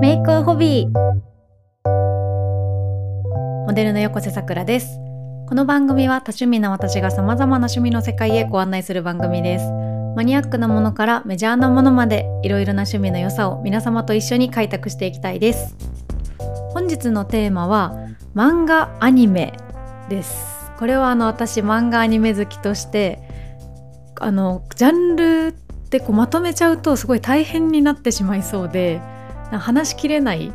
メイクはホビーモデルの横瀬さくらです。この番組は多趣味な私が様々な趣味の世界へご案内する番組です。マニアックなものからメジャーなものまでいろいろな趣味の良さを皆様と一緒に開拓していきたいです。本日のテーマは漫画アニメです。これはあの私漫画アニメ好きとしてあのジャンルってこうまとめちゃうとすごい大変になってしまいそうで話しきれない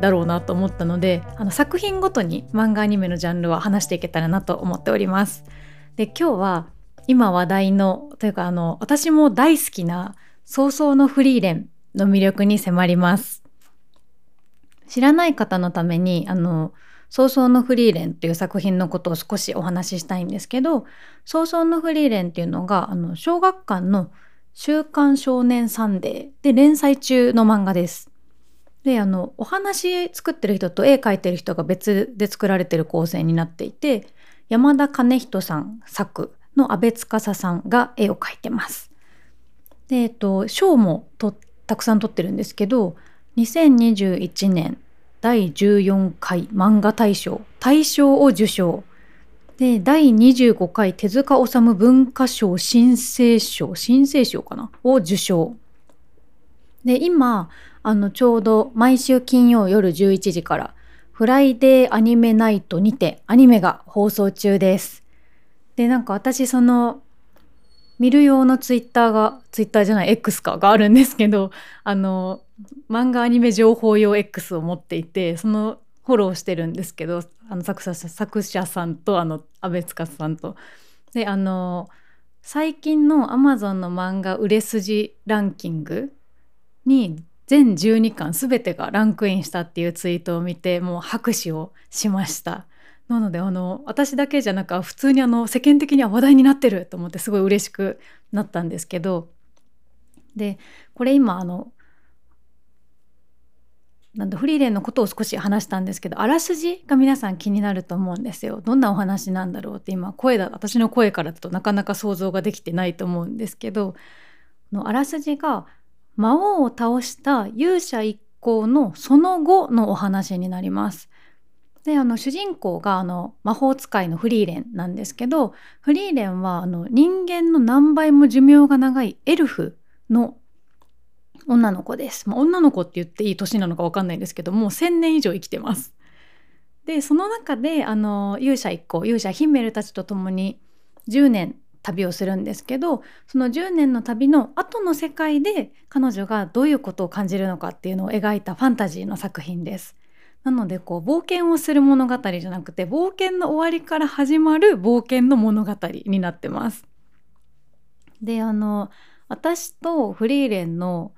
だろうなと思ったのであの作品ごとに漫画アニメのジャンルは話していけたらなと思っております。で今日は今話題のというかあの私も大好きな「早々のフリーレン」の魅力に迫ります。知らない方のためにあの「早々のフリーレン」っていう作品のことを少しお話ししたいんですけど「早々のフリーレン」っていうのがあの小学館の「週刊少年サンデー」で連載中の漫画です。であのお話作ってる人と絵描いてる人が別で作られてる構成になっていて山田兼人さん作の阿部司さんが絵を描いてます。でえっと賞もとたくさん取ってるんですけど2021年第14回漫画大賞大賞を受賞で第25回手塚治虫文化賞新生賞新生賞かな？を受賞で今あのちょうど毎週金曜夜11時からフライデーアニメナイトにてアニメが放送中です。でなんか私その見る用のツイッターがツイッターじゃない X かがあるんですけどあの漫画アニメ情報用 X を持っていてそのフォローしてるんですけどあの作者作者さんとあの阿部司さんと。であの最近の Amazon の漫画売れ筋ランキングに全12巻全てがランクインしたっていうツイートを見てもう拍手をしましたなのであの私だけじゃなく普通にあの世間的には話題になってると思ってすごい嬉しくなったんですけどでこれ今あのなんフリーレンのことを少し話したんですけどあらすじが皆さん気になると思うんですよどんなお話なんだろうって今声だ私の声からだとなかなか想像ができてないと思うんですけどのあらすじが魔王を倒した勇者一行のその後のお話になります。であの主人公があの魔法使いのフリーレンなんですけどフリーレンはあの人間の何倍も寿命が長いエルフの女の子です。まあ、女の子って言っていい年なのか分かんないんですけどもう1,000年以上生きてます。でその中であの勇者一行勇者ヒンメルたちと共に10年旅をするんですけどその10年の旅の後の世界で彼女がどういうことを感じるのかっていうのを描いたファンタジーの作品です。なのでこう冒険をする物語じゃなくて冒険の終わりから始まる冒険の物語になってます。であの私とフリーレンの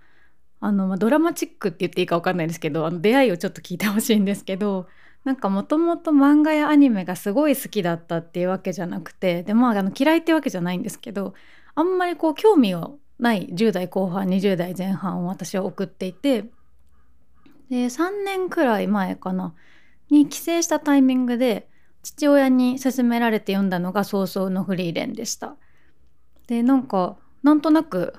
あの、まあ、ドラマチックって言っていいか分かんないですけどあの出会いをちょっと聞いてほしいんですけどなんかもともと漫画やアニメがすごい好きだったっていうわけじゃなくてでまああの嫌いってわけじゃないんですけどあんまりこう興味をない10代後半20代前半を私は送っていてで3年くらい前かなに帰省したタイミングで父親に勧められて読んだのが「早々のフリーレン」でした。でなんかなんとなく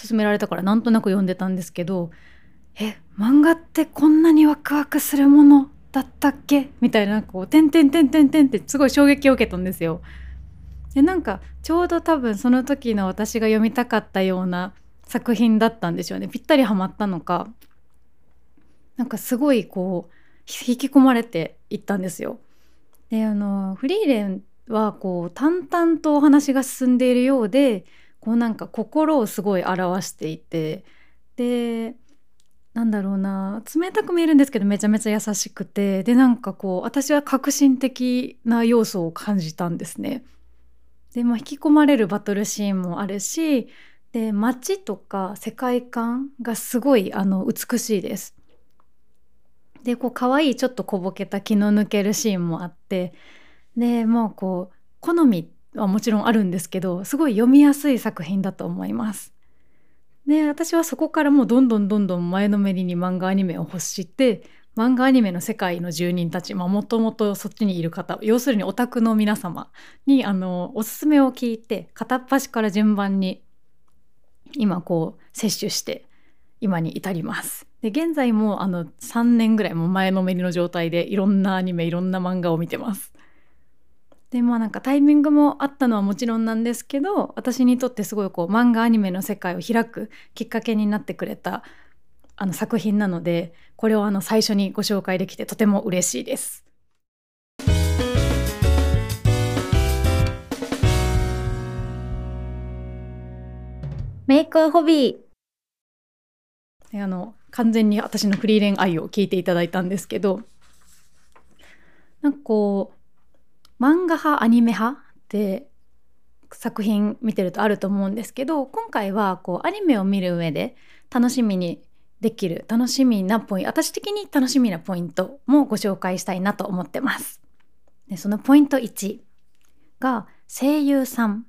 勧められたからなんとなく読んでたんですけどえ漫画ってこんなにワクワクするものだったっけ？みたいなこう「てんてんてんてんてん」ってすごい衝撃を受けたんですよ。でなんかちょうど多分その時の私が読みたかったような作品だったんでしょうねぴったりハマったのかなんかすごいこう引き込まれていったんですよ。であのフリーレンはこう淡々とお話が進んでいるようでこうなんか心をすごい表していてでなんだろうな冷たく見えるんですけどめちゃめちゃ優しくてでなんかこう私は革新的な要素を感じたんですね。で、まあ、引き込まれるバトルシーンもあるしで街とか世界観がすごいあの美しいです。でこう可愛いちょっと小ぼけた気の抜けるシーンもあってでもうこう好みっはもちろんあるんですけどすごい読みやすい作品だと思います。で私はそこからもうどんどんどんどん前のめりに漫画アニメを欲して漫画アニメの世界の住人たちもともとそっちにいる方要するにオタクの皆様にあのおすすめを聞いて片っ端から順番に今こう摂取して今に至ります。で現在もあの3年ぐらいも前のめりの状態でいろんなアニメいろんな漫画を見てます。でまあなんかタイミングもあったのはもちろんなんですけど私にとってすごいこう漫画アニメの世界を開くきっかけになってくれたあの作品なのでこれをあの最初にご紹介できてとても嬉しいです。メイクホビーあの完全に私のフリーレン愛を聞いていただいたんですけどなんかこう漫画派アニメ派って作品見てるとあると思うんですけど今回はこうアニメを見る上で楽しみにできる楽しみなポイント私的に楽しみなポイントもご紹介したいなと思ってます。でそのポイント1が声優さん。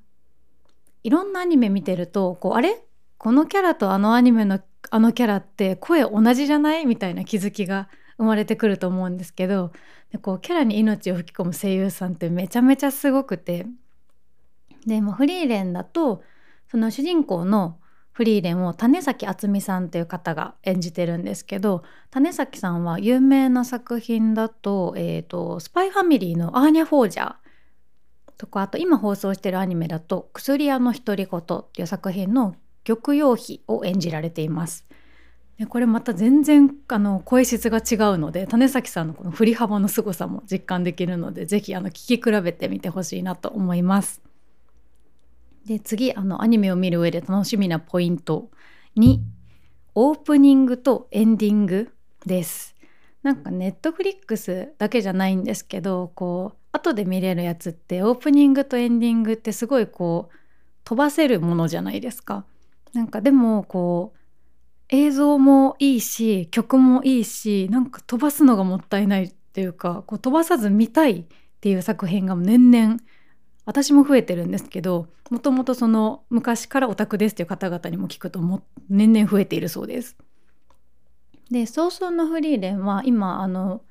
いろんなアニメ見てるとこうあれ？このキャラとあのアニメのあのキャラって声同じじゃない？みたいな気づきが生まれてくると思うんですけどでこうキャラに命を吹き込む声優さんってめちゃめちゃすごくてでもフリーレンだとその主人公のフリーレンを種崎敦美さんという方が演じてるんですけど種崎さんは有名な作品だと,、えーと、スパイファミリーのアーニャ・フォージャーとかあと今放送してるアニメだと「薬屋の独り言」っていう作品の玉葉妃を演じられています。でこれまた全然あの声質が違うので種崎さんのこの振り幅の凄さも実感できるので是非聴き比べてみてほしいなと思います。で次あのアニメを見る上で楽しみなポイント2オープニングとエンディングです。なんかネットフリックスだけじゃないんですけどこう後で見れるやつってオープニングとエンディングってすごいこう飛ばせるものじゃないですか。なんかでもこう映像もいいし曲もいいしなんか飛ばすのがもったいないっていうかこう飛ばさず見たいっていう作品が年々私も増えてるんですけどもともとその昔からオタクですっていう方々にも聞くとも年々増えているそうです。で「早々のフリーレン」は今あの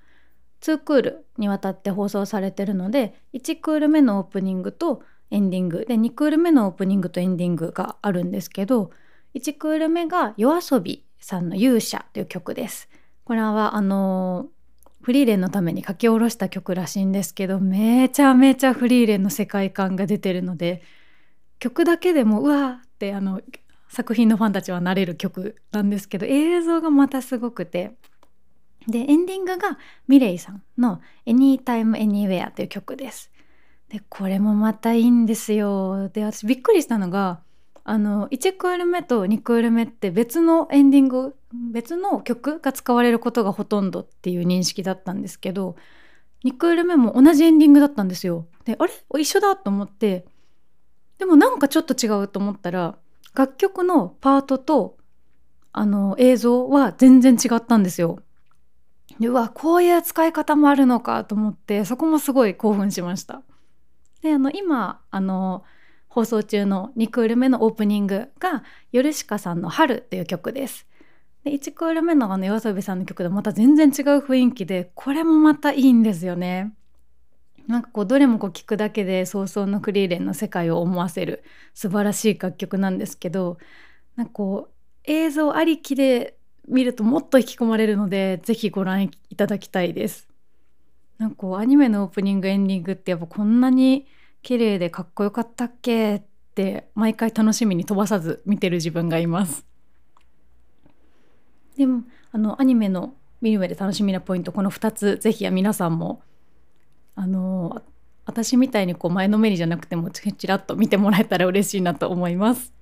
2クールにわたって放送されてるので1クール目のオープニングとエンディングで2クール目のオープニングとエンディングがあるんですけど1クール目が yoasobi さんの「勇者」という曲です。これはあのフリーレンのために書き下ろした曲らしいんですけどめちゃめちゃフリーレンの世界観が出てるので曲だけでもうわーってあの作品のファンたちはなれる曲なんですけど映像がまたすごくてでエンディングがミレイさんの「Anytime Anywhere」という曲です。でこれもまたいいんですよ。で私びっくりしたのがあの1クール目と2クール目って別のエンディング別の曲が使われることがほとんどっていう認識だったんですけど2クール目も同じエンディングだったんですよ。であれ？一緒だと思ってでもなんかちょっと違うと思ったら楽曲のパートとあの映像は全然違ったんですよ。でうわこういう使い方もあるのかと思ってそこもすごい興奮しました。であの今あの放送中の2クール目のオープニングがヨルシカさんの「春」っていう曲です。で1クール目のあの YOASOBI さんの曲でまた全然違う雰囲気でこれもまたいいんですよね。なんかこうどれもこう聞くだけで早々のクリーレンの世界を思わせる素晴らしい楽曲なんですけどなんかこう映像ありきで見るともっと引き込まれるのでぜひご覧いただきたいです。なんかこうアニメのオープニングエンディングってやっぱこんなに綺麗でかっこよかったっけ？って毎回楽しみに飛ばさず見てる自分がいます。でもあのアニメの見る上で楽しみなポイントこの2つぜひ皆さんもあの私みたいにこう前のめりじゃなくてもちらっと見てもらえたら嬉しいなと思います。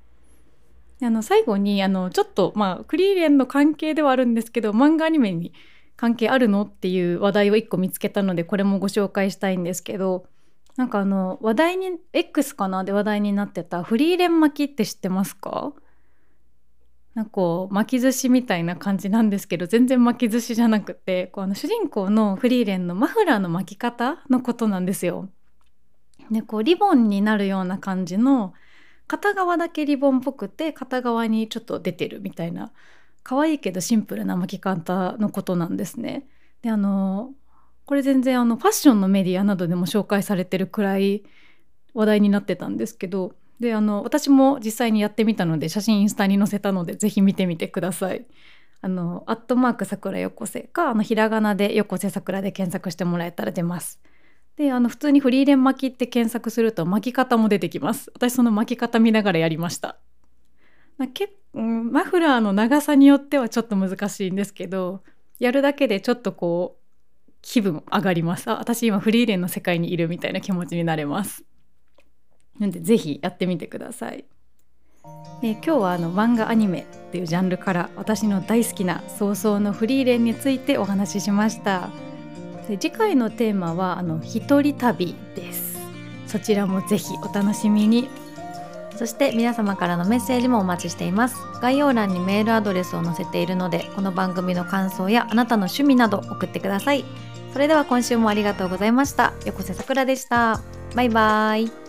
あの最後にあのちょっとまあクリーレンの関係ではあるんですけど漫画アニメに関係あるの？っていう話題を1個見つけたのでこれもご紹介したいんですけどなんかあの話題に X かな？で話題になってたフリーレン巻きって知ってますか？なんかこう巻き寿司みたいな感じなんですけど全然巻き寿司じゃなくてこうあの主人公のフリーレンのマフラーの巻き方のことなんですよ。でこうリボンになるような感じの片側だけリボンっぽくて片側にちょっと出てるみたいな可愛いけどシンプルな巻き方のことなんですね。であのこれ全然あのファッションのメディアなどでも紹介されてるくらい話題になってたんですけどであの私も実際にやってみたので写真インスタに載せたのでぜひ見てみてください。あのアットマーク桜よこせかあのひらがなでよこせ桜で検索してもらえたら出ます。であの普通にフリーレン巻きって検索すると巻き方も出てきます。私その巻き方見ながらやりました。けマフラーの長さによってはちょっと難しいんですけどやるだけでちょっとこう気分上がります。あ私今フリーレンの世界にいるみたいな気持ちになれます。なんでぜひやってみてください。で今日はあの漫画アニメっていうジャンルから私の大好きな早々のフリーレンについてお話ししました。で次回のテーマはあの一人旅です。そちらもぜひお楽しみに。そして皆様からのメッセージもお待ちしています。概要欄にメールアドレスを載せているのでこの番組の感想やあなたの趣味など送ってください。それでは今週もありがとうございました。横瀬さくらでした。バイバーイ。